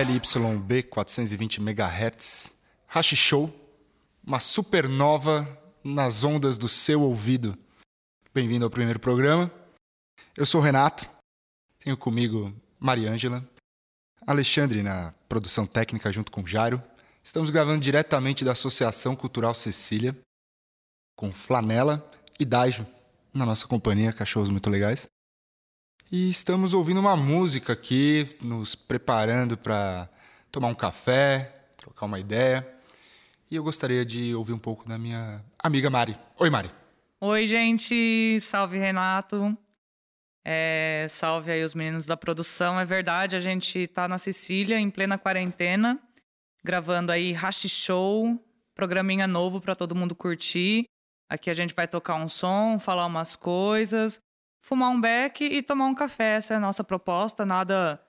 MKLYB 420 MHz, Hash Show, uma supernova nas ondas do seu ouvido. Bem-vindo ao primeiro programa. Eu sou o Renato, tenho comigo Mariângela, Alexandre na produção técnica junto com Jairo. Estamos gravando diretamente da Associação Cultural Cecília, com Flanela e Daijo na nossa companhia, cachorros muito legais. E estamos ouvindo uma música aqui, nos preparando para tomar um café, trocar uma ideia. E eu gostaria de ouvir um pouco da minha amiga Mari. Oi, Mari. Oi, gente. Salve, Renato. É, salve aí os meninos da produção. É verdade, a gente tá na Sicília, em plena quarentena, gravando aí Hash Show, programinha novo para todo mundo curtir. Aqui a gente vai tocar um som, falar umas coisas fumar um beck e tomar um café. Essa é a nossa proposta, nada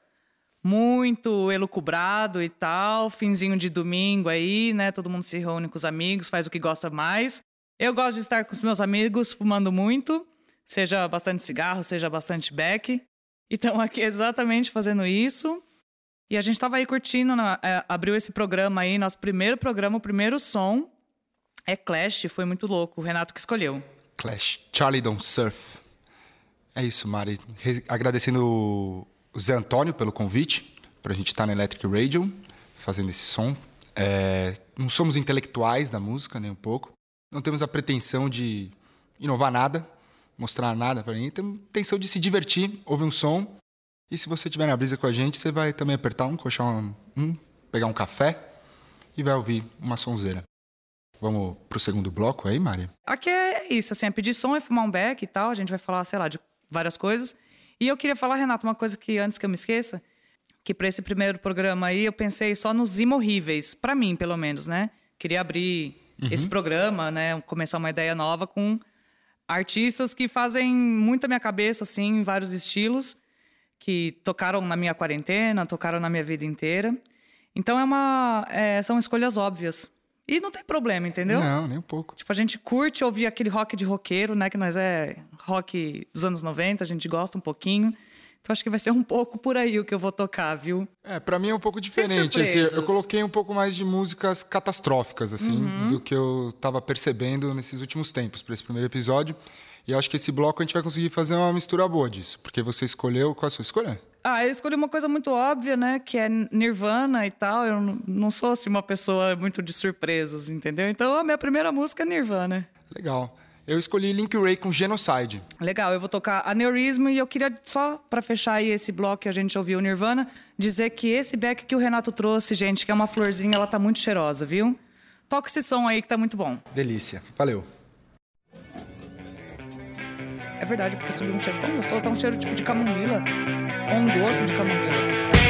muito elucubrado e tal. Finzinho de domingo aí, né? Todo mundo se reúne com os amigos, faz o que gosta mais. Eu gosto de estar com os meus amigos fumando muito, seja bastante cigarro, seja bastante beck. Então aqui exatamente fazendo isso. E a gente estava aí curtindo, na, é, abriu esse programa aí, nosso primeiro programa, o primeiro som é Clash, foi muito louco, o Renato que escolheu. Clash, Charlie Don't Surf. É isso, Mari. Agradecendo o Zé Antônio pelo convite para a gente estar tá na Electric Radio fazendo esse som. É, não somos intelectuais da música, nem um pouco. Não temos a pretensão de inovar nada, mostrar nada para ninguém. Temos a intenção de se divertir, ouvir um som. E se você estiver na brisa com a gente, você vai também apertar um, coxar um, pegar um café e vai ouvir uma sonzeira. Vamos pro segundo bloco aí, Mari? Aqui é isso, assim, é pedir som, é fumar um beck e tal. A gente vai falar, sei lá, de várias coisas. E eu queria falar, Renato, uma coisa que antes que eu me esqueça, que para esse primeiro programa aí eu pensei só nos imorríveis, para mim, pelo menos, né? Queria abrir uhum. esse programa, né, começar uma ideia nova com artistas que fazem muito a minha cabeça assim, em vários estilos, que tocaram na minha quarentena, tocaram na minha vida inteira. Então é uma, é, são escolhas óbvias. E não tem problema, entendeu? Não, nem um pouco. Tipo, a gente curte ouvir aquele rock de roqueiro, né? Que nós é rock dos anos 90, a gente gosta um pouquinho. Então acho que vai ser um pouco por aí o que eu vou tocar, viu? É, para mim é um pouco diferente. Assim, eu coloquei um pouco mais de músicas catastróficas, assim, uhum. do que eu tava percebendo nesses últimos tempos para esse primeiro episódio. E acho que esse bloco a gente vai conseguir fazer uma mistura boa disso, porque você escolheu qual é a sua escolha? Ah, eu escolhi uma coisa muito óbvia, né? Que é Nirvana e tal. Eu não sou assim uma pessoa muito de surpresas, entendeu? Então a minha primeira música é Nirvana. Legal. Eu escolhi Link Ray com Genocide. Legal, eu vou tocar Aneurismo e eu queria só para fechar aí esse bloco que a gente ouviu Nirvana, dizer que esse back que o Renato trouxe, gente, que é uma florzinha, ela tá muito cheirosa, viu? Toca esse som aí que tá muito bom. Delícia. Valeu. É verdade, porque subiu um cheiro tão gostoso, tá um cheiro tipo de camomila, ou um gosto de camomila.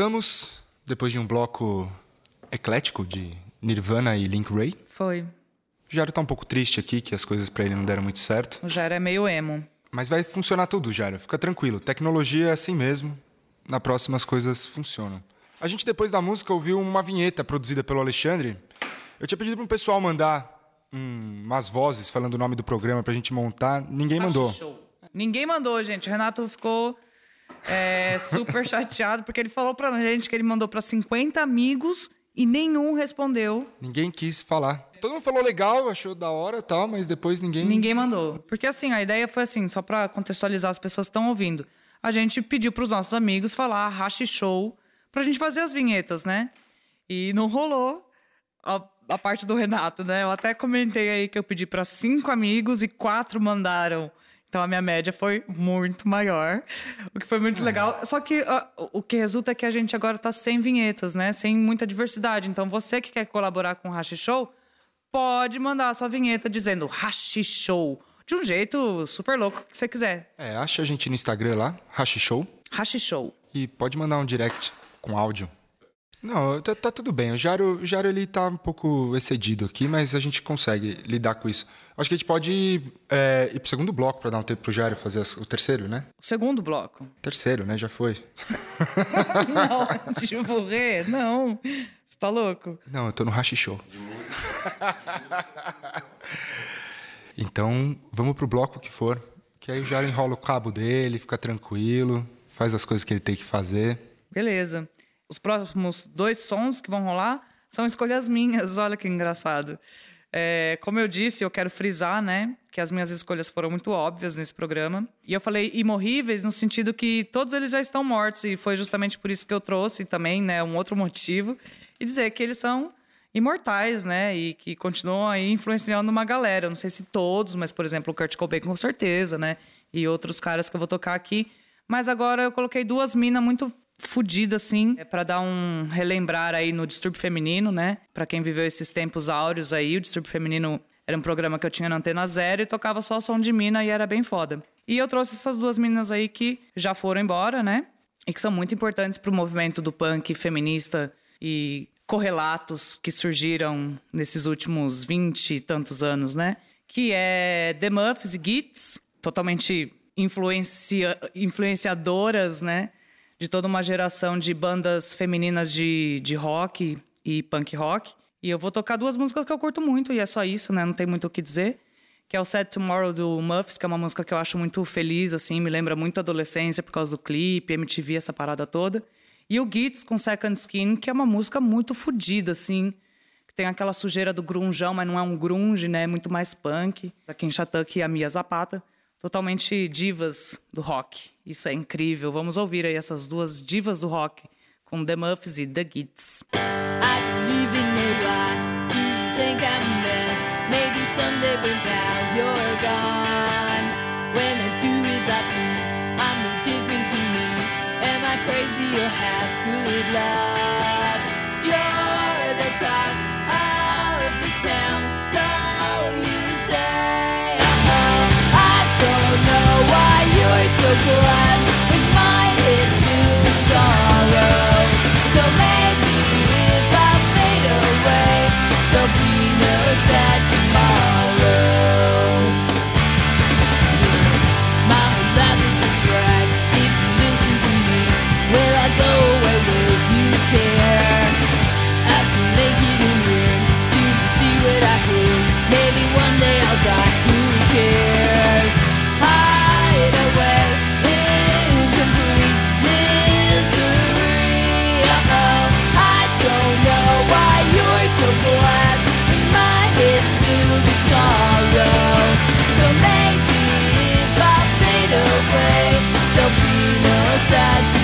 Voltamos depois de um bloco eclético de Nirvana e Link Ray. Foi. O Jairo tá um pouco triste aqui, que as coisas para ele não deram muito certo. O Jairo é meio emo. Mas vai funcionar tudo, Jairo. Fica tranquilo. Tecnologia é assim mesmo. Na próxima as coisas funcionam. A gente, depois da música, ouviu uma vinheta produzida pelo Alexandre. Eu tinha pedido para o pessoal mandar hum, umas vozes falando o nome do programa pra gente montar. Ninguém mandou. Ninguém mandou, gente. O Renato ficou é, super chateado porque ele falou pra gente que ele mandou pra 50 amigos e nenhum respondeu. Ninguém quis falar. Todo mundo falou legal, achou da hora e tal, mas depois ninguém. Ninguém mandou. Porque assim, a ideia foi assim, só pra contextualizar as pessoas que estão ouvindo. A gente pediu pros nossos amigos falar Hashi Show pra gente fazer as vinhetas, né? E não rolou a, a parte do Renato, né? Eu até comentei aí que eu pedi para cinco amigos e quatro mandaram. Então a minha média foi muito maior, o que foi muito legal. Só que uh, o que resulta é que a gente agora tá sem vinhetas, né? Sem muita diversidade. Então você que quer colaborar com o Hashi Show, pode mandar a sua vinheta dizendo Hashi Show. De um jeito super louco que você quiser. É, acha a gente no Instagram lá, Hashi Show. Hashi Show. E pode mandar um direct com áudio. Não, tá, tá, tudo bem. O Jaro, o Jaro ele tá um pouco excedido aqui, mas a gente consegue lidar com isso. Acho que a gente pode ir, é, ir pro segundo bloco para dar um tempo pro Jaro fazer o terceiro, né? O segundo bloco. Terceiro, né? Já foi. não, de morrer, não. Você tá louco? Não, eu tô no Hashi Show. então, vamos pro bloco que for. Que aí o Jaro enrola o cabo dele, fica tranquilo, faz as coisas que ele tem que fazer. Beleza. Os próximos dois sons que vão rolar são escolhas minhas. Olha que engraçado. É, como eu disse, eu quero frisar, né, que as minhas escolhas foram muito óbvias nesse programa. E eu falei imorríveis no sentido que todos eles já estão mortos e foi justamente por isso que eu trouxe também, né, um outro motivo e dizer que eles são imortais, né, e que continuam aí influenciando uma galera. Eu não sei se todos, mas por exemplo, o Kurt Cobain com certeza, né, e outros caras que eu vou tocar aqui. Mas agora eu coloquei duas minas muito fodida, assim, é para dar um relembrar aí no Distúrbio Feminino, né? Para quem viveu esses tempos áureos aí, o Distúrbio Feminino era um programa que eu tinha na Antena Zero e tocava só som de mina e era bem foda. E eu trouxe essas duas meninas aí que já foram embora, né? E que são muito importantes pro movimento do punk feminista e correlatos que surgiram nesses últimos vinte e tantos anos, né? Que é The Muffs e Gits, totalmente influencia, influenciadoras, né? De toda uma geração de bandas femininas de, de rock e punk rock. E eu vou tocar duas músicas que eu curto muito, e é só isso, né? Não tem muito o que dizer. Que é o Sad Tomorrow do Muffs, que é uma música que eu acho muito feliz, assim, me lembra muito a adolescência por causa do clipe, MTV, essa parada toda. E o Gits com Second Skin, que é uma música muito fodida, assim, que tem aquela sujeira do grunjão, mas não é um grunge, né? É muito mais punk. Da Ken Chatuck a Mia Zapata totalmente divas do rock. Isso é incrível. Vamos ouvir aí essas duas divas do rock com The Muffs e The Gits. I don't even know why. sad.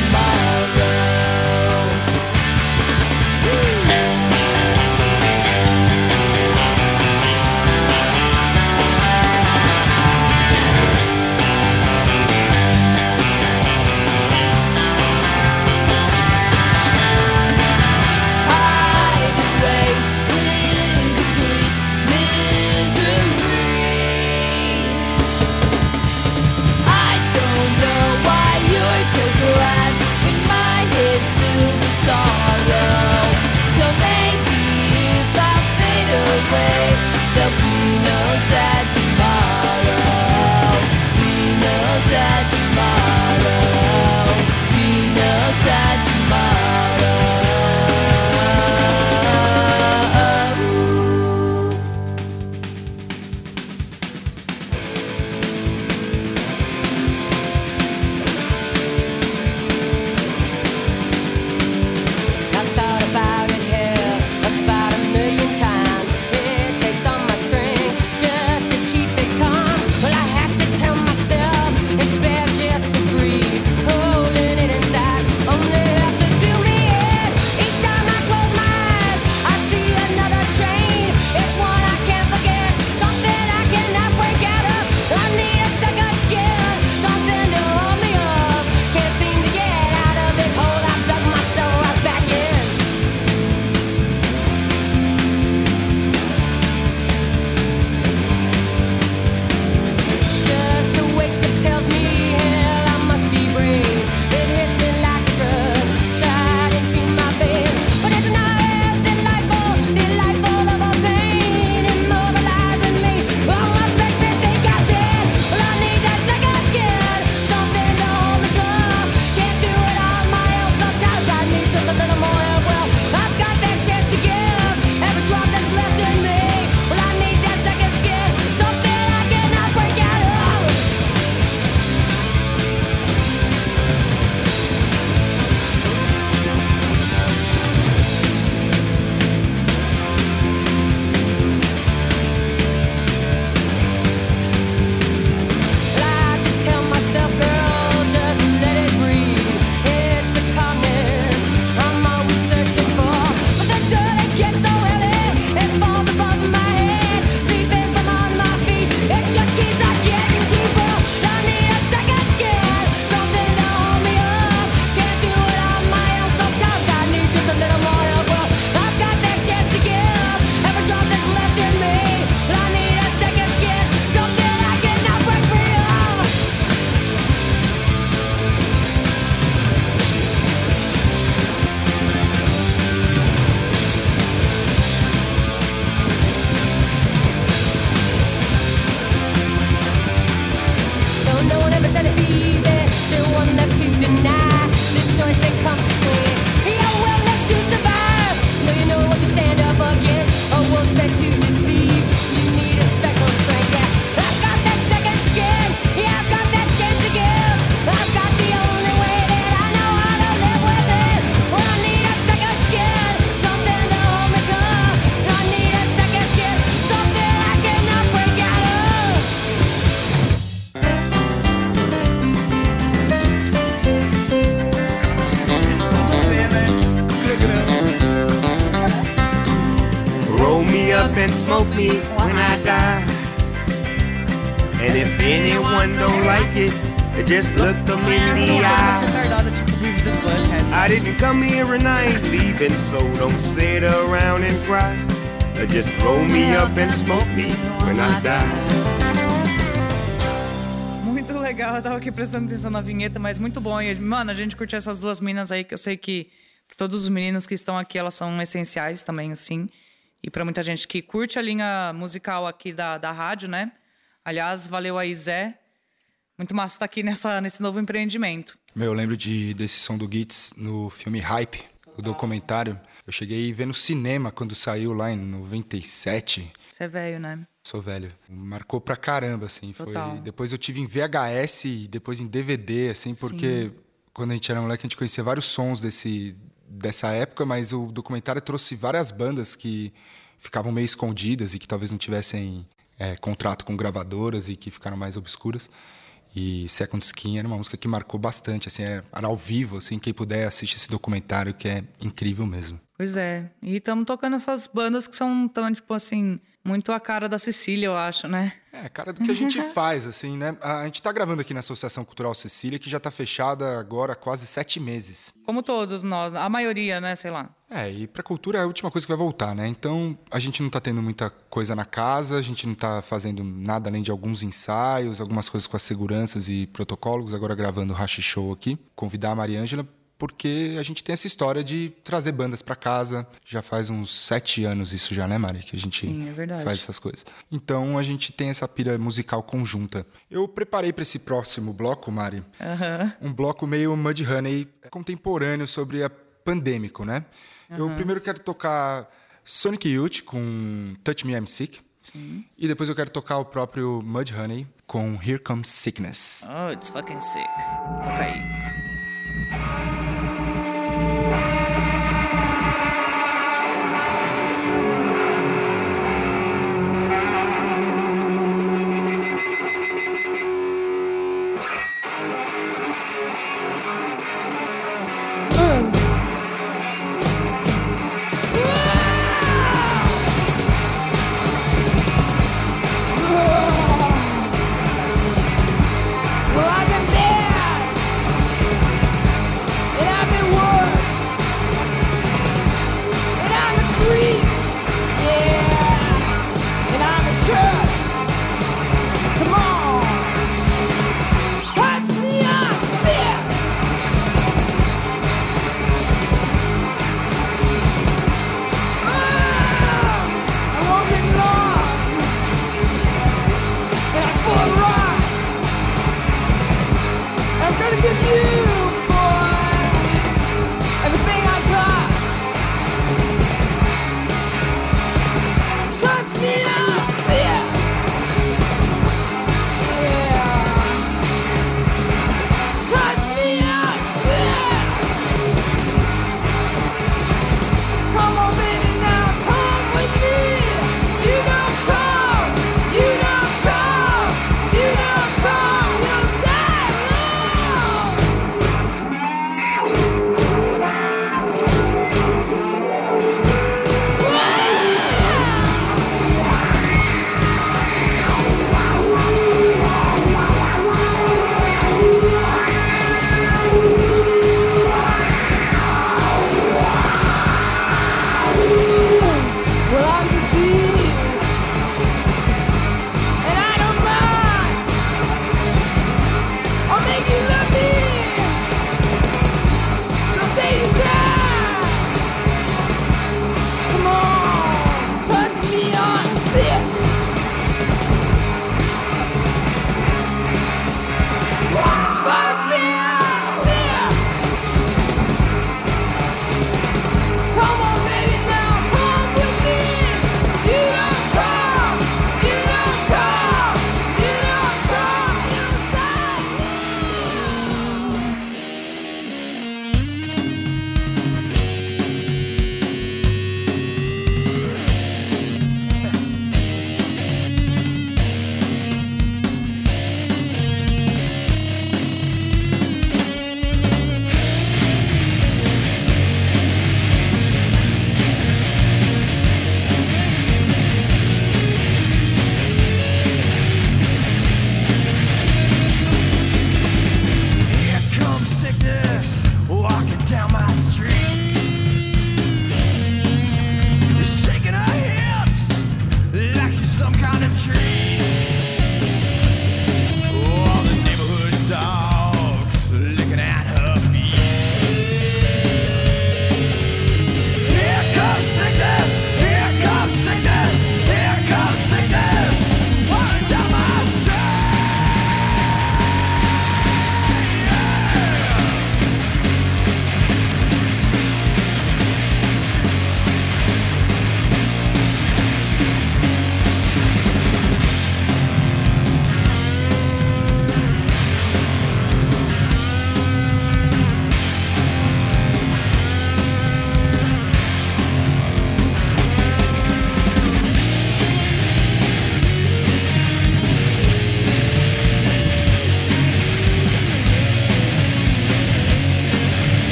Aqui prestando atenção na vinheta, mas muito bom. E, mano, a gente curtiu essas duas minas aí, que eu sei que todos os meninos que estão aqui, elas são essenciais também, assim. E pra muita gente que curte a linha musical aqui da, da rádio, né? Aliás, valeu aí, Zé. Muito massa estar aqui nessa, nesse novo empreendimento. Meu, eu lembro de, desse som do Gits no filme Hype, o documentário. Eu cheguei a ver no cinema quando saiu lá em 97. Você é velho, né? Sou velho. Marcou pra caramba, assim. Foi... Total. Depois eu tive em VHS e depois em DVD, assim, porque quando a gente era moleque a gente conhecia vários sons desse, dessa época, mas o documentário trouxe várias bandas que ficavam meio escondidas e que talvez não tivessem é, contrato com gravadoras e que ficaram mais obscuras. E Second Skin era uma música que marcou bastante, assim, era era ao vivo, assim, quem puder assistir esse documentário que é incrível mesmo. Pois é. E estamos tocando essas bandas que são tão, tipo assim, muito a cara da Cecília, eu acho, né? É, cara, do que a gente faz, assim, né? A gente tá gravando aqui na Associação Cultural Cecília, que já tá fechada agora há quase sete meses. Como todos nós, a maioria, né? Sei lá. É, e pra cultura é a última coisa que vai voltar, né? Então, a gente não tá tendo muita coisa na casa, a gente não tá fazendo nada além de alguns ensaios, algumas coisas com as seguranças e protocolos, agora gravando o Hashi Show aqui. Convidar a Mariângela, porque a gente tem essa história de trazer bandas pra casa. Já faz uns sete anos isso já, né, Mari? Que a gente Sim, é faz essas coisas. Então, a gente tem essa pira musical conjunta. Eu preparei pra esse próximo bloco, Mari, um bloco meio Mudhoney contemporâneo sobre a pandêmico, né? Eu primeiro quero tocar Sonic Youth com Touch Me I'm Sick. Sim. E depois eu quero tocar o próprio Mudhoney com Here Comes Sickness. Oh, it's fucking sick. Toca aí.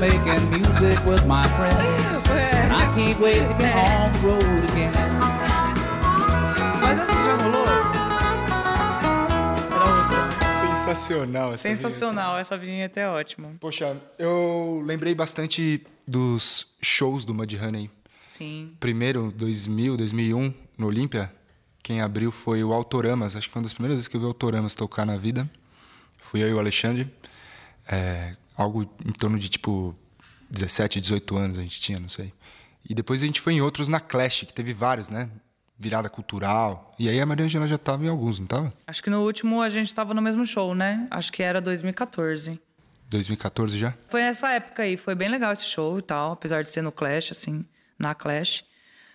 Making music with my friends. I can't wait to get on the road again. Mas essa já rolou? Sensacional essa Sensacional, essa vinheta é ótima. vinheta. Poxa, eu lembrei bastante dos shows do Mudhoney. Sim. Primeiro, 2000, 2001, no Olímpia, quem abriu foi o Autoramas. Acho que foi uma das primeiras vezes que eu vi o Autoramas tocar na vida. Fui eu e o Alexandre. É, algo em torno de, tipo, 17, 18 anos a gente tinha, não sei. E depois a gente foi em outros na Clash, que teve vários, né? Virada cultural. E aí a Maria Angela já tava em alguns, não tava? Acho que no último a gente tava no mesmo show, né? Acho que era 2014. 2014 já? Foi nessa época aí, foi bem legal esse show e tal, apesar de ser no Clash, assim, na Clash.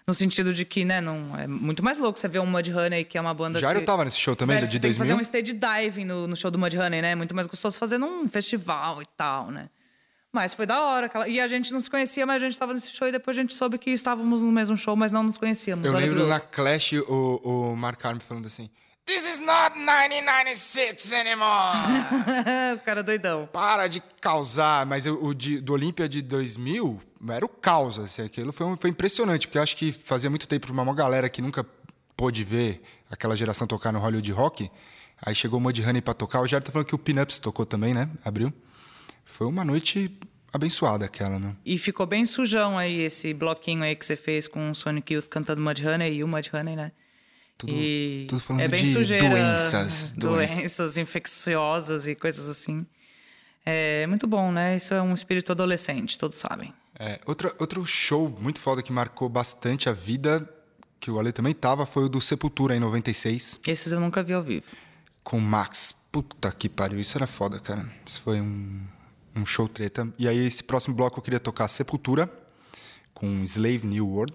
No sentido de que, né, não, é muito mais louco você ver um Mudhoney, que é uma banda Já que... tava nesse show também, Velho, de você tem que 2000. fazer um stage diving no, no show do Mudhoney, né? É muito mais gostoso fazer num festival e tal, né? Mas foi da hora. Aquela... E a gente não se conhecia, mas a gente tava nesse show e depois a gente soube que estávamos no mesmo show, mas não nos conhecíamos. Eu Olha lembro na Clash o, o Mark Arm falando assim: This is not 1996 anymore! o cara doidão. Para de causar. Mas o, o de- do Olímpia de 2000 era o caos. Assim, aquilo foi, foi impressionante, porque eu acho que fazia muito tempo pra uma galera que nunca pôde ver aquela geração tocar no Hollywood Rock. Aí chegou o Mudhoney pra tocar. O Jair tá falando que o Pinups tocou também, né? Abriu. Foi uma noite abençoada aquela, né? E ficou bem sujão aí esse bloquinho aí que você fez com o Sonic Youth cantando Mudhoney e o Mudhoney, né? Tudo- e tudo falando é bem de sujeira, doenças, doenças, doenças. infecciosas e coisas assim. É muito bom, né? Isso é um espírito adolescente, todos sabem. É, outra, outro show muito foda que marcou bastante a vida, que o Ale também tava, foi o do Sepultura em 96, Esses eu nunca vi ao vivo. com o Max. Puta que pariu, isso era foda, cara. Isso foi um, um show treta. E aí, esse próximo bloco eu queria tocar Sepultura, com Slave New World,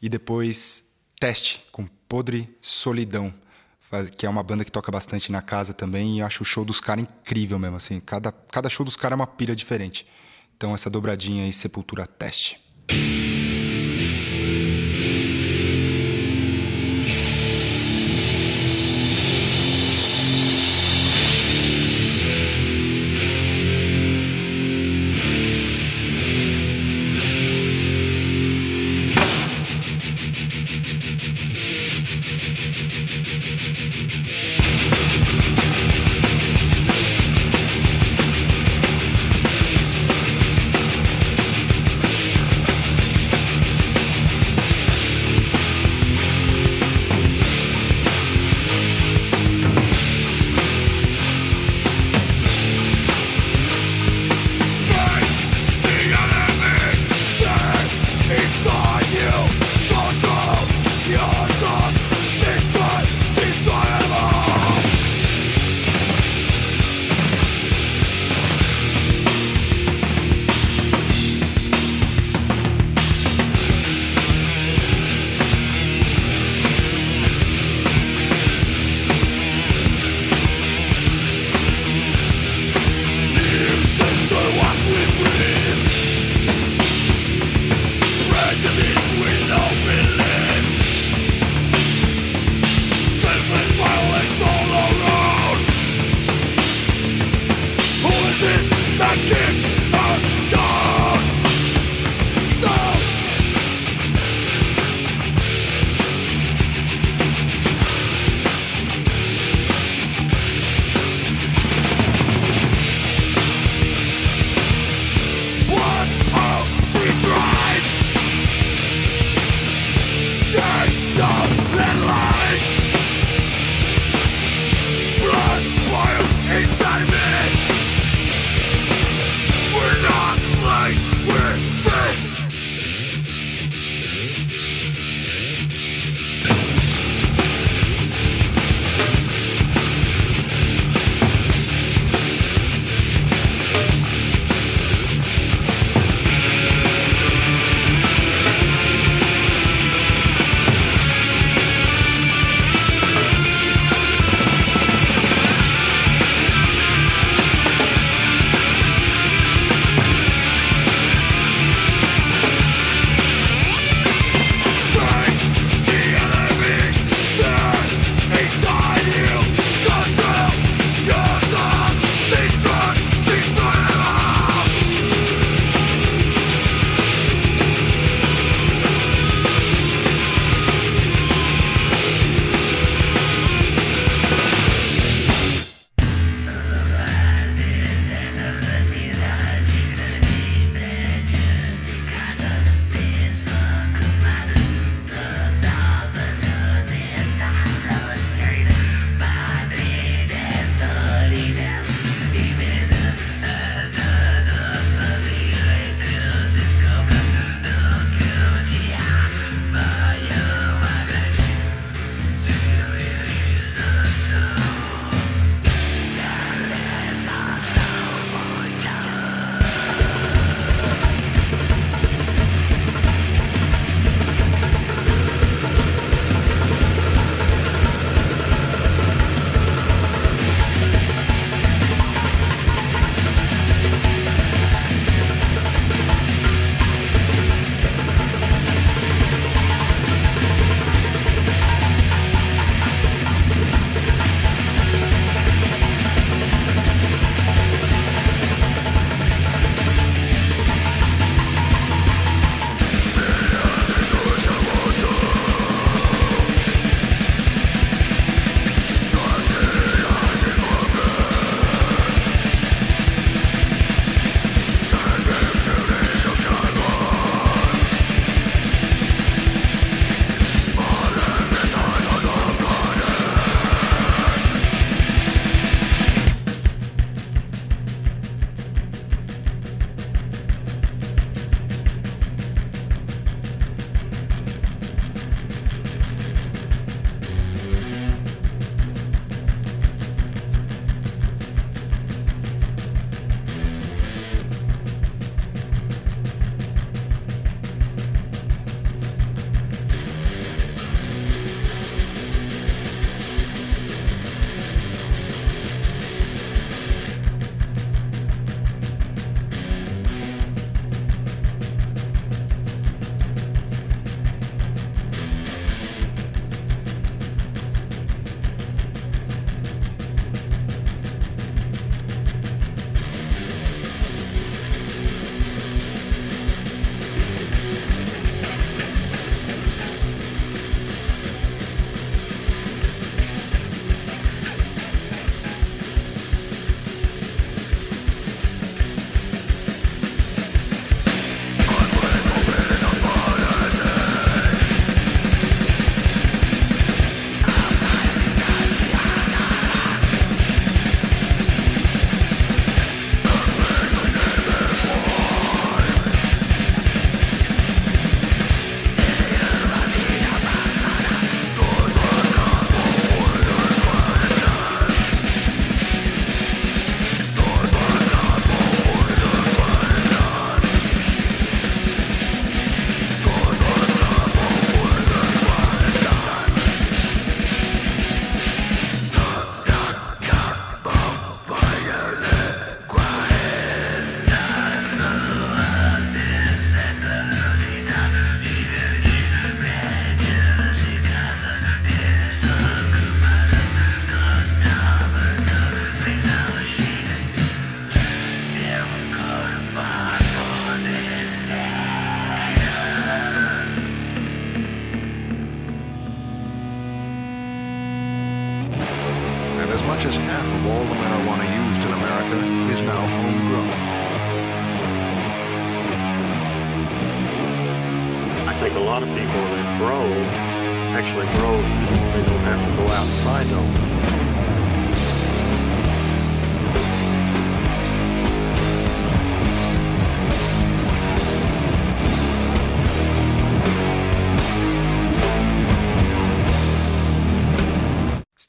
e depois Teste, com Podre Solidão, que é uma banda que toca bastante na casa também, e eu acho o show dos caras incrível mesmo, assim. Cada, cada show dos caras é uma pira diferente. Então, essa dobradinha aí, Sepultura Teste.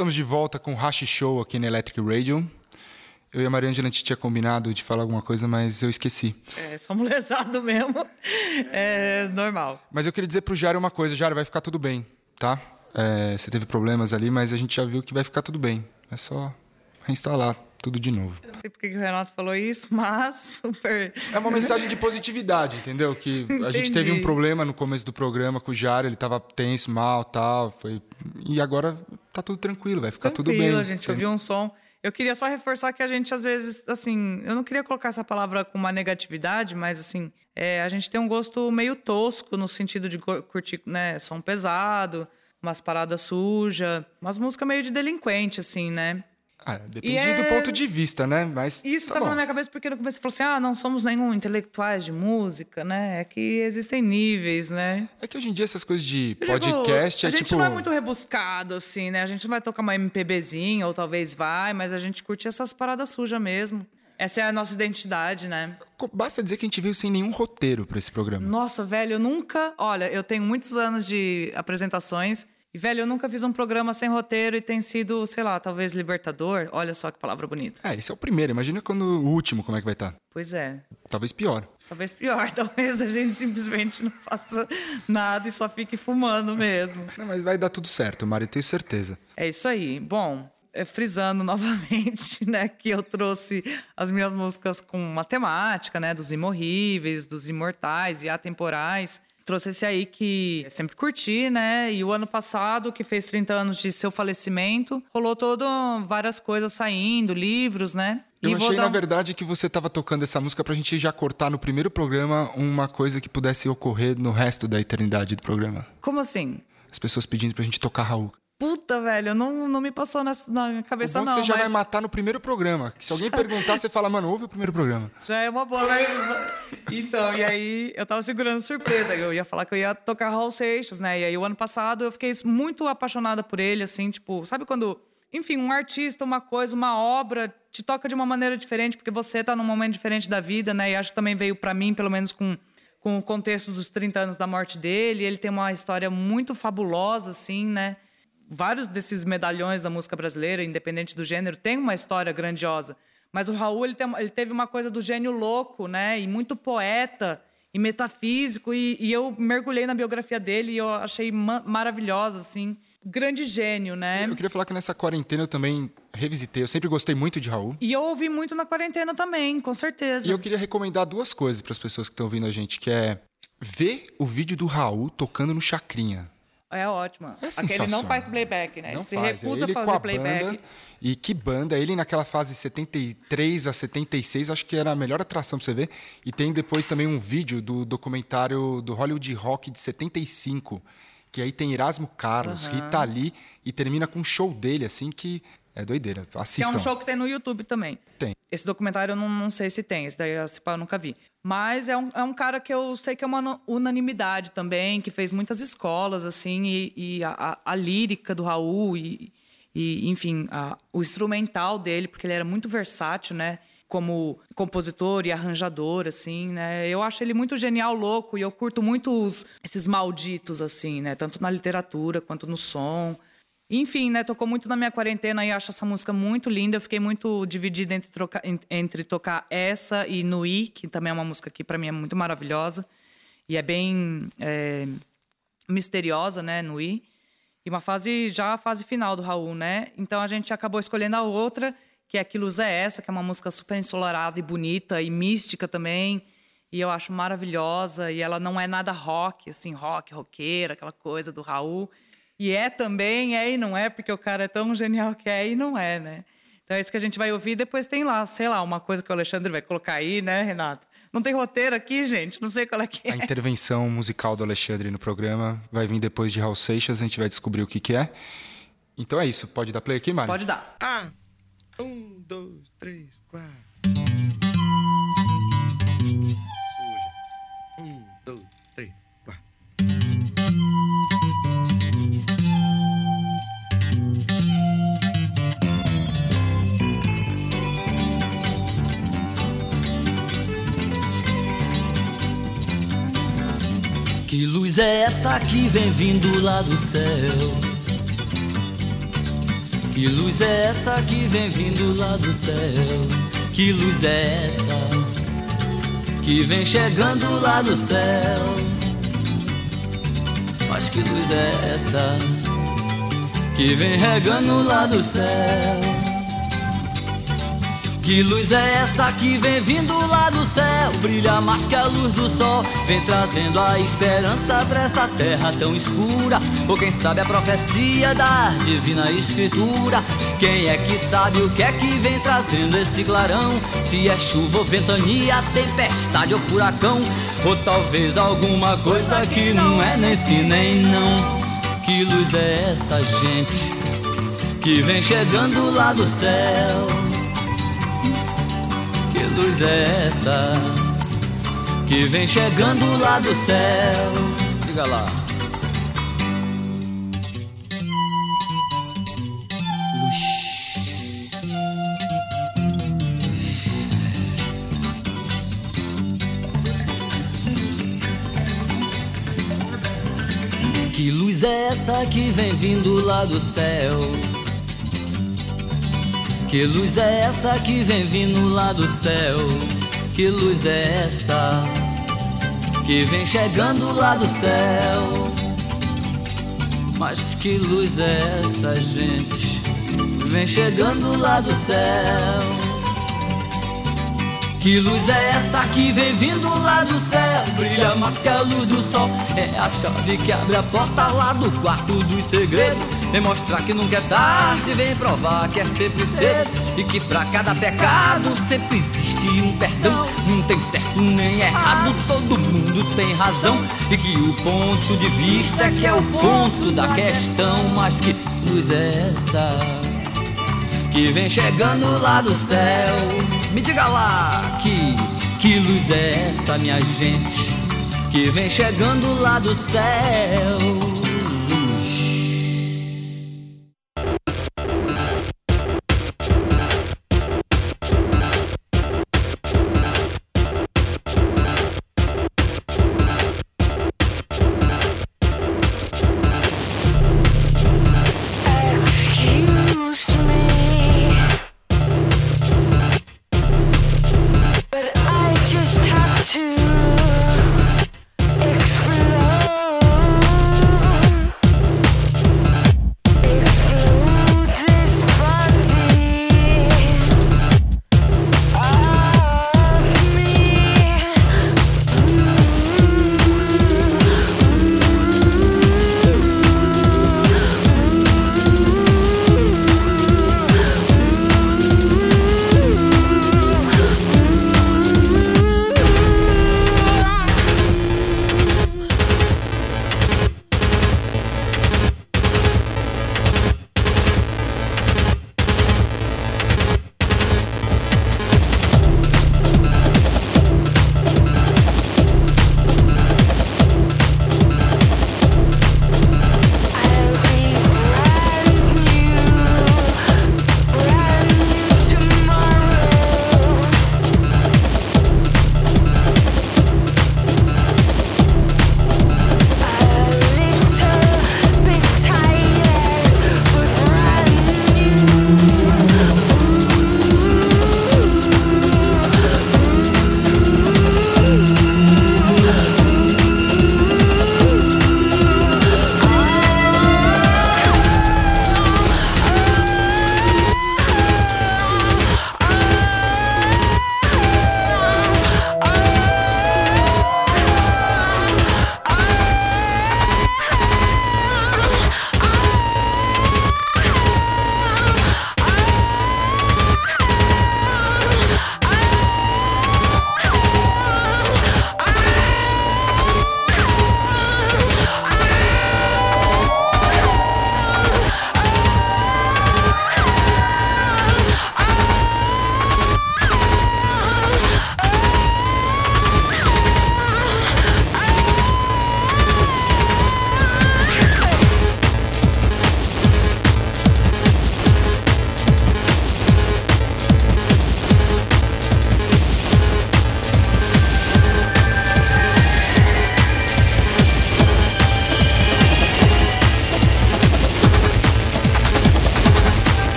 Estamos de volta com o Hashi Show aqui na Electric Radio. Eu e a Mariângela a gente tinha combinado de falar alguma coisa, mas eu esqueci. É, somos lesados mesmo. É normal. Mas eu queria dizer pro Jário uma coisa. Jário, vai ficar tudo bem, tá? É, você teve problemas ali, mas a gente já viu que vai ficar tudo bem. É só reinstalar tudo de novo. Eu não sei porque que o Renato falou isso, mas super. É uma mensagem de positividade, entendeu? Que a gente teve um Entendi. problema no começo do programa com o Jário, ele tava tenso, mal, tal, foi e agora tá tudo tranquilo, vai ficar tudo Tranquilo, bem. a gente ouviu um som. Eu queria só reforçar que a gente, às vezes, assim, eu não queria colocar essa palavra com uma negatividade, mas, assim, é, a gente tem um gosto meio tosco no sentido de curtir, né, som pesado, umas paradas sujas, umas músicas meio de delinquente, assim, né? Ah, depende E é- do ponto de vista, né? Mas Isso tá tava bom. na minha cabeça porque no começo você falou assim: ah, não somos nenhum intelectuais de música, né? É que existem níveis, né? É que hoje em dia essas coisas de Eu digo, podcast a é gente tipo não é muito rebuscado, assim, né? A gente não vai tocar uma MPBzinha, ou talvez vai, mas a gente curte essas paradas sujas mesmo. Essa é a nossa identidade, né? Basta dizer que a gente veio sem nenhum roteiro pra esse programa. Nossa, velho, eu nunca. Olha, eu tenho muitos anos de apresentações. E, velho, eu nunca fiz um programa sem roteiro e tem sido, sei lá, talvez libertador. Olha só que palavra bonita. É, esse é o primeiro. Imagina quando o último, como é que vai estar? Pois é. Talvez pior. Talvez pior, talvez a gente simplesmente não faça nada e só fique fumando mesmo. Não, mas vai dar tudo certo, Mari, tenho certeza. É isso aí. Bom, é, frisando novamente, né, que eu trouxe as minhas músicas com matemática, né, dos imorríveis, dos imortais e atemporais. Trouxe esse aí que sempre curti, né? E o ano passado, que fez 30 anos de seu falecimento, rolou todo várias coisas saindo, livros, né? Eu E achei, dar na verdade, que você tava tocando essa música pra gente já cortar no primeiro programa uma coisa que pudesse ocorrer no resto da eternidade do programa. Como assim? As pessoas pedindo pra gente tocar Raul. Puta, velho, não, não me passou na, na O cabeça, bom é que não. você já mas... vai matar no primeiro programa. Se alguém perguntar, você fala, mano, ouve o primeiro programa. Já é uma boa. Mas... Então, e aí eu tava segurando surpresa. Eu ia falar que eu ia tocar Raul Seixas, né? E aí o ano passado eu fiquei muito apaixonada por ele, assim, tipo, sabe quando. Enfim, um artista, uma coisa, uma obra te toca de uma maneira diferente, porque você tá num momento diferente da vida, né? E acho que também veio pra mim, pelo menos com, com o contexto dos 30 anos da morte dele. Ele tem uma história muito fabulosa, assim, né? Vários desses medalhões da música brasileira, independente do gênero, tem uma história grandiosa. Mas o Raul ele, tem, ele teve uma coisa do gênio louco, né? E muito poeta e metafísico. E, e eu mergulhei na biografia dele e eu achei ma- maravilhosa, assim. Grande gênio, né? Eu queria falar que nessa quarentena eu também revisitei. Eu sempre gostei muito de Raul. E eu ouvi muito na quarentena também, com certeza. E eu queria recomendar duas coisas para as pessoas que estão ouvindo a gente, que é ver o vídeo do Raul tocando no Chacrinha. É ótimo. É Aquele não faz playback, né? Não ele se faz. recusa ele a fazer a playback. Banda, e que banda. Ele naquela fase 73 a 76, acho que era a melhor atração pra você ver. E tem depois também um vídeo do documentário do Hollywood Rock de 75, que aí tem Erasmo Carlos, Rita Lee, e termina com um show dele, assim, que é doideira. Que é Assistam. um show que tem no YouTube também. Tem. Esse documentário eu não, não sei se tem, esse daí pá, eu nunca vi. Mas é um, é um cara que eu sei que é uma unanimidade também, que fez muitas escolas, assim, e, e a, a- a lírica do Raul, e, e, enfim, a- o instrumental dele, porque ele era muito versátil, né? Como compositor e arranjador, assim, né? Eu acho ele muito genial, louco, e eu curto muito os- esses malditos, assim, né? Tanto na literatura quanto no som. Enfim, né, tocou muito na minha quarentena e acho essa música muito linda. Eu fiquei muito dividida entre, en- entre tocar essa e Nui, que também é uma música que para mim é muito maravilhosa. E é bem é, misteriosa, né, Nui. E uma fase, já a fase final do Raul, né? Então a gente acabou escolhendo a outra, que é Que é Essa, que é uma música super ensolarada e bonita e mística também. E eu acho maravilhosa. E ela não é nada rock, assim, rock, roqueira, aquela coisa do Raul. E é também, é e não é, porque o cara é tão genial que é e não é, né? Então é isso que a gente vai ouvir. Depois tem lá, sei lá, uma coisa que o Alexandre vai colocar aí, né, Renato? Não tem roteiro aqui, gente? Não sei qual é que A é. intervenção musical do Alexandre no programa vai vir depois de Raul Seixas, a gente vai descobrir o que, que é. Então é isso, pode dar play aqui, Mari? Pode dar. Ah. Um, dois, três, quatro. Que luz é essa que vem vindo lá do céu? Que luz é essa que vem vindo lá do céu? Que luz é essa que vem chegando lá do céu? Mas que luz é essa que vem regando lá do céu? Que luz é essa que vem vindo lá do céu? Brilha mais que a luz do sol, vem trazendo a esperança pra essa terra tão escura. Ou quem sabe a profecia da divina escritura? Quem é que sabe o que é que vem trazendo esse clarão? Se é chuva ou ventania, tempestade ou furacão, ou talvez alguma coisa que não é nem sim nem não. Que luz é essa, gente, que vem chegando lá do céu? Que luz é essa que vem chegando lá do céu? Diga lá. Que luz é essa que vem vindo lá do céu? Que luz é essa que vem vindo lá do céu? Que luz é essa que vem chegando lá do céu? Mas que luz é essa, gente? Vem chegando lá do céu. Que luz é essa que vem vindo lá do céu? Brilha mais que a luz do sol. É a chave que abre a porta lá do quarto dos segredos. Vem mostrar que nunca é tarde, vem provar que é sempre cedo. E que pra cada pecado sempre existe um perdão. Não tem certo nem errado, todo mundo tem razão. E que o ponto de vista é que é o ponto da questão. Mas que luz é essa? que vem chegando lá do céu. Me diga lá que que luz é essa, minha gente, que vem chegando lá do céu.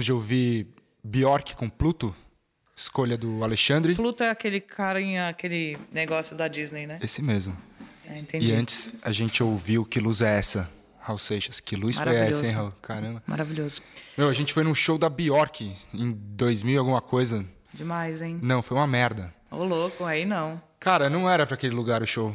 Acabamos de ouvir Bjork com Pluto, escolha do Alexandre. Pluto é aquele carinha, aquele negócio da Disney, né? Esse mesmo. É, entendi. E antes a gente ouviu Que Luz é Essa, Raul Seixas. Que luz foi essa, hein. Raul? Caramba. Maravilhoso. Meu, a gente foi num show da Bjork em 2000 e alguma coisa. Demais, hein? Não, foi uma merda. Ô, louco, aí não. Cara, não era pra aquele lugar o show.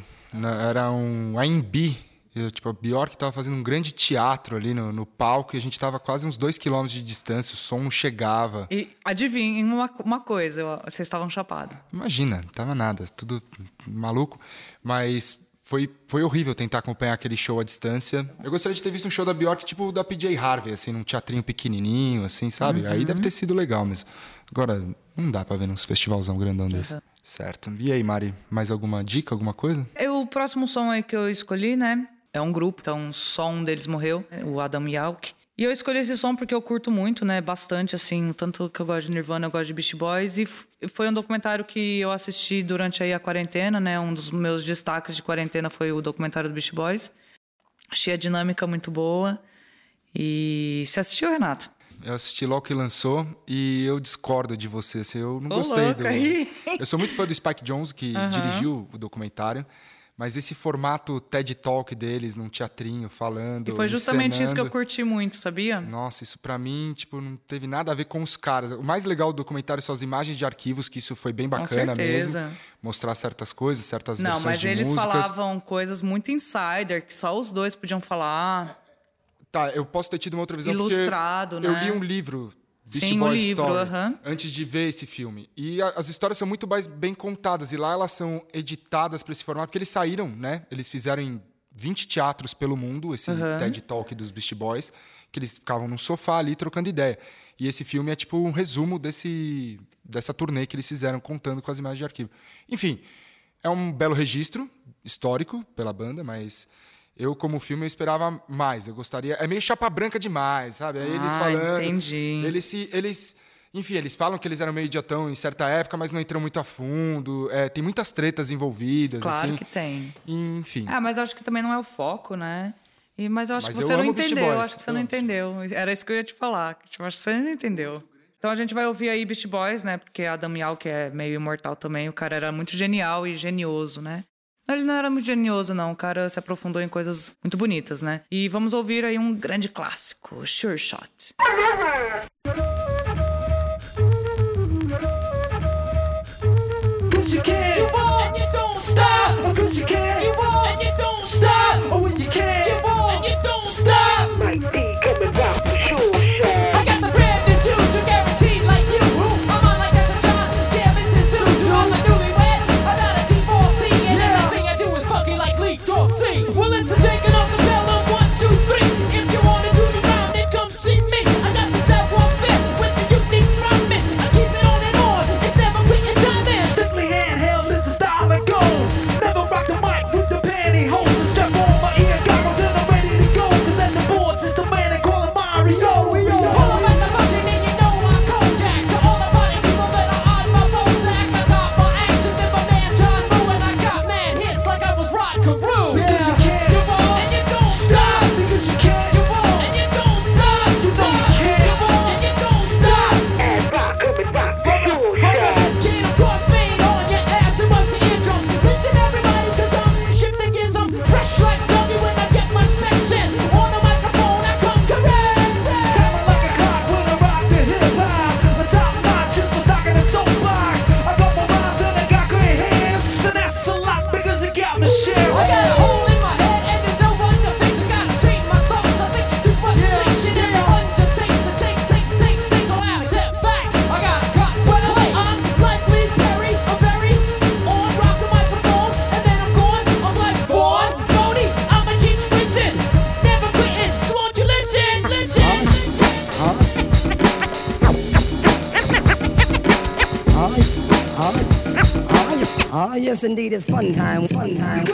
Era um AMB. Eu, Tipo, a Bjork tava fazendo um grande teatro ali no, no palco e a gente tava quase uns dois quilômetros de distância, o som não chegava. E adivinhem uma, uma coisa, eu- vocês estavam chapados. Imagina, tava nada, tudo maluco. Mas foi, foi horrível tentar acompanhar aquele show à distância. Eu gostaria de ter visto um show da Bjork, tipo o da PJ Harvey, assim, num teatrinho pequenininho, assim, sabe? Aí deve ter sido legal mesmo. Agora, não dá pra ver num festivalzão grandão desse. Certo. E aí, Mari, mais alguma dica, alguma coisa? Eu, o próximo som aí que eu escolhi, né? É um grupo, então só um deles morreu, o Adam Yauch. E eu escolhi esse som porque eu curto muito, né? Bastante, assim, tanto que eu gosto de Nirvana, eu gosto de Beast Boys. E foi um documentário que eu assisti durante aí a quarentena, né? Um dos meus destaques de quarentena foi o documentário do Beast Boys. Achei a dinâmica muito boa. E você assistiu, Renato? Eu assisti logo que lançou e eu discordo de você. Assim, eu não Ô, gostei louco, do. aí. Eu sou muito fã do Spike Jones, que dirigiu o documentário. Mas esse formato TED Talk deles, num teatrinho, falando. E foi justamente isso que eu curti muito, sabia? Nossa, isso pra mim, tipo, não teve nada a ver com os caras. O mais legal do documentário são as imagens de arquivos, que isso foi bem bacana certeza. mesmo. Mostrar certas coisas, certas Não, versões mas de eles músicas. falavam coisas muito insider, que só os dois podiam falar. Tá, eu posso ter tido uma outra visão Ilustrado, porque eu né? li um livro, Beast Sim, o Boy livro, Story, aham. antes de ver esse filme. E a- as histórias são muito mais bem contadas e lá elas são editadas para esse formato porque eles saíram, né? Eles fizeram em 20 teatros pelo mundo esse TED Talk dos Beast Boys, que eles ficavam num sofá ali trocando ideia. E esse filme é tipo um resumo desse dessa turnê que eles fizeram contando com as imagens de arquivo. Enfim, é um belo registro histórico pela banda, mas eu, como filme, eu esperava mais. Eu gostaria. É meio chapa branca demais, sabe? Aí eles Ah, falando. entendi. Eles se. Eles, enfim, eles falam que eles eram meio idiotão em certa época, mas não entram muito a fundo. É, tem muitas tretas envolvidas. Claro assim. que tem. Enfim. Ah, mas eu acho que também não é o foco, né? E, mas eu acho Mas que eu você não entendeu. Eu acho que você eu não amo. entendeu. Era isso que eu ia te falar. Tipo, acho que você não entendeu. Então a gente vai ouvir aí Beast Boys, né? Porque Adam Yauch, que é meio imortal também, o cara era muito genial e genioso, né? Ele não era muito genioso, não. O cara se aprofundou em coisas muito bonitas, né? E vamos ouvir aí um grande clássico, Sure Shot. Indeed, it's fun time, fun time.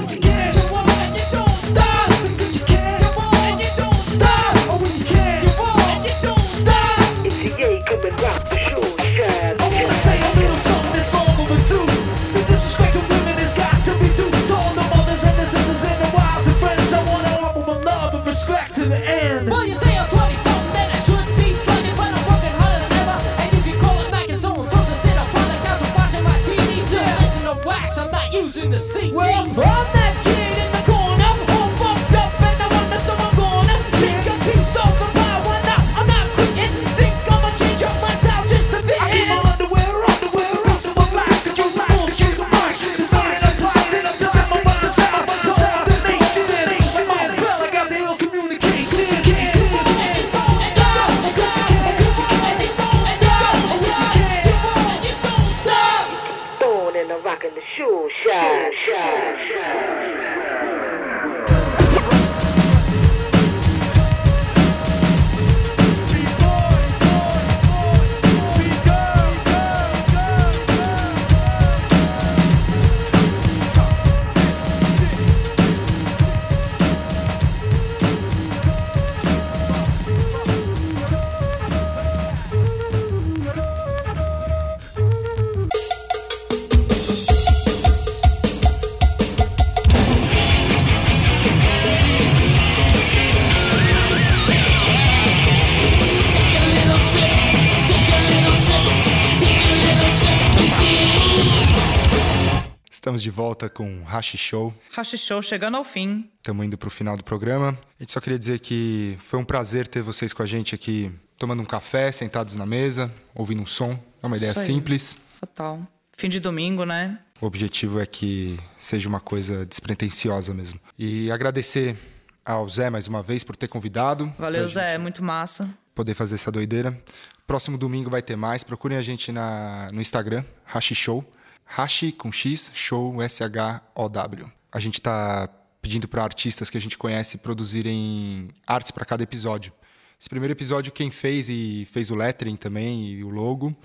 Estamos de volta com Hashi Show. Hashi Show chegando ao fim. Estamos indo para o final do programa. A gente só queria dizer que foi um prazer ter vocês com a gente aqui, tomando um café, sentados na mesa, ouvindo um som. É uma ideia simples. Total. Fim de domingo, né? O objetivo é que seja uma coisa despretensiosa mesmo. E agradecer ao Zé mais uma vez por ter convidado. Valeu, Zé. Muito massa. poder fazer essa doideira. Próximo domingo vai ter mais. Procurem a gente na, no Instagram, Hashi Show. Hashi com X, Show, S-H-O-W. A gente está pedindo para artistas que a gente conhece produzirem artes para cada episódio. Esse primeiro episódio, quem fez e fez o lettering também e o logo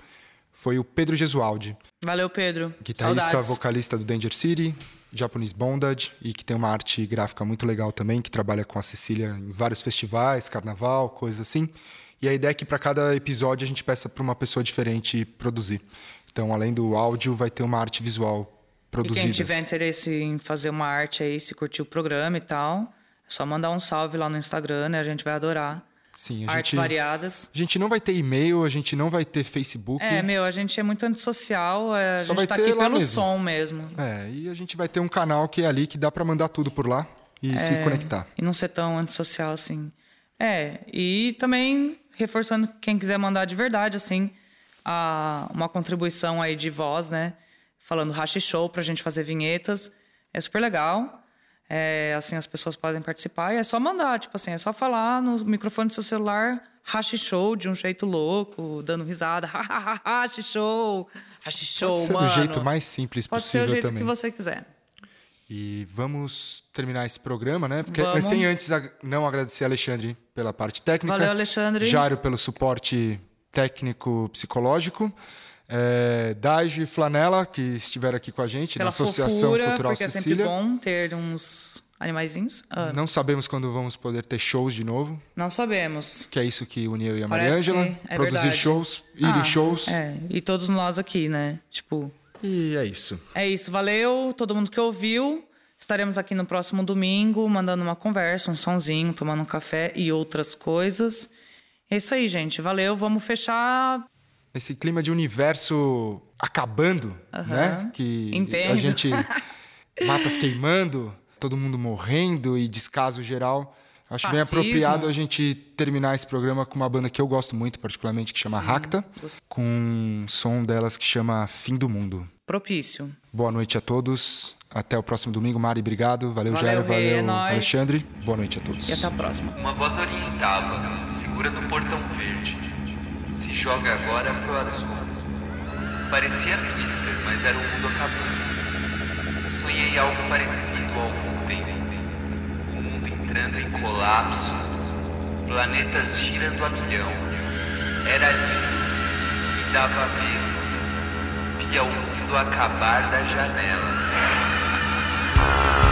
foi o Pedro Gesualdi, Valeu, Pedro. guitarrista, Saudades. vocalista do Danger City, Japanese Bondage e que tem uma arte gráfica muito legal também, que trabalha com a Cecília em vários festivais, carnaval, coisas assim. E a ideia é que para cada episódio a gente peça para uma pessoa diferente produzir. Então, além do áudio, vai ter uma arte visual E produzida. quem tiver interesse em fazer uma arte aí, se curtir o programa e tal, é só mandar um salve lá no Instagram, né? A gente vai adorar. Sim, a Artes gente, variadas. a gente não vai ter e-mail, a gente não vai ter Facebook. É, meu, a gente é muito antissocial, é, a Só gente tá aqui pelo mesmo. som mesmo. É, e a gente vai ter um canal que é ali que dá para mandar tudo por lá e se É, conectar. E não ser tão antissocial assim. É, e também reforçando quem quiser mandar de verdade, assim, a, uma contribuição aí de voz, né? Falando hash show pra gente fazer vinhetas. É super legal. É, assim, as pessoas podem participar e é só mandar, tipo assim, é só falar no microfone do seu celular hash show de um jeito louco, dando risada. hash show! Hash show, Pode ser mano. do jeito mais simples Pode ser possível o jeito também. que você quiser. E vamos terminar esse programa, né? Porque Vamos. sem antes não agradecer a Alexandre pela parte técnica. Valeu, Alexandre. Jário pelo suporte técnico psicológico. É, e Flanela, que estiveram aqui com a gente Pela na Associação fofura, Cultural porque é sempre Sicília. bom ter uns animaizinhos. Ah, Não sabemos quando vamos poder ter shows de novo, não sabemos. que é isso que une eu e a Parece Mariângela. que é produzir verdade. shows, ir Ah, em shows. É, e todos nós aqui, né? Tipo, E é isso. é isso. Valeu, todo mundo que ouviu. Estaremos aqui no próximo domingo, mandando uma conversa, um sonzinho, tomando um café e outras coisas. É isso aí, gente. Valeu. Vamos fechar. Nesse clima de universo acabando, né? Que Entendo. a gente matas queimando, todo mundo morrendo e descaso geral. Acho bem Fascismo. apropriado a gente terminar esse programa com uma banda que eu gosto muito, particularmente, que chama Racta, com um som delas que chama Fim do Mundo. Propício. Boa noite a todos. Até o próximo domingo. Mari, obrigado. Valeu, Valeu, é Valeu, nóis. Alexandre. Boa noite a todos. E até a próxima. Uma voz orientava, segura no portão verde. Se joga agora pro azul. Parecia Twister, mas era o mundo acabando. Sonhei algo parecido algum tempo. O mundo entrando em colapso. Planetas girando a milhão. Era lindo. Me dava medo. Via o mundo acabar da janela. Yeah.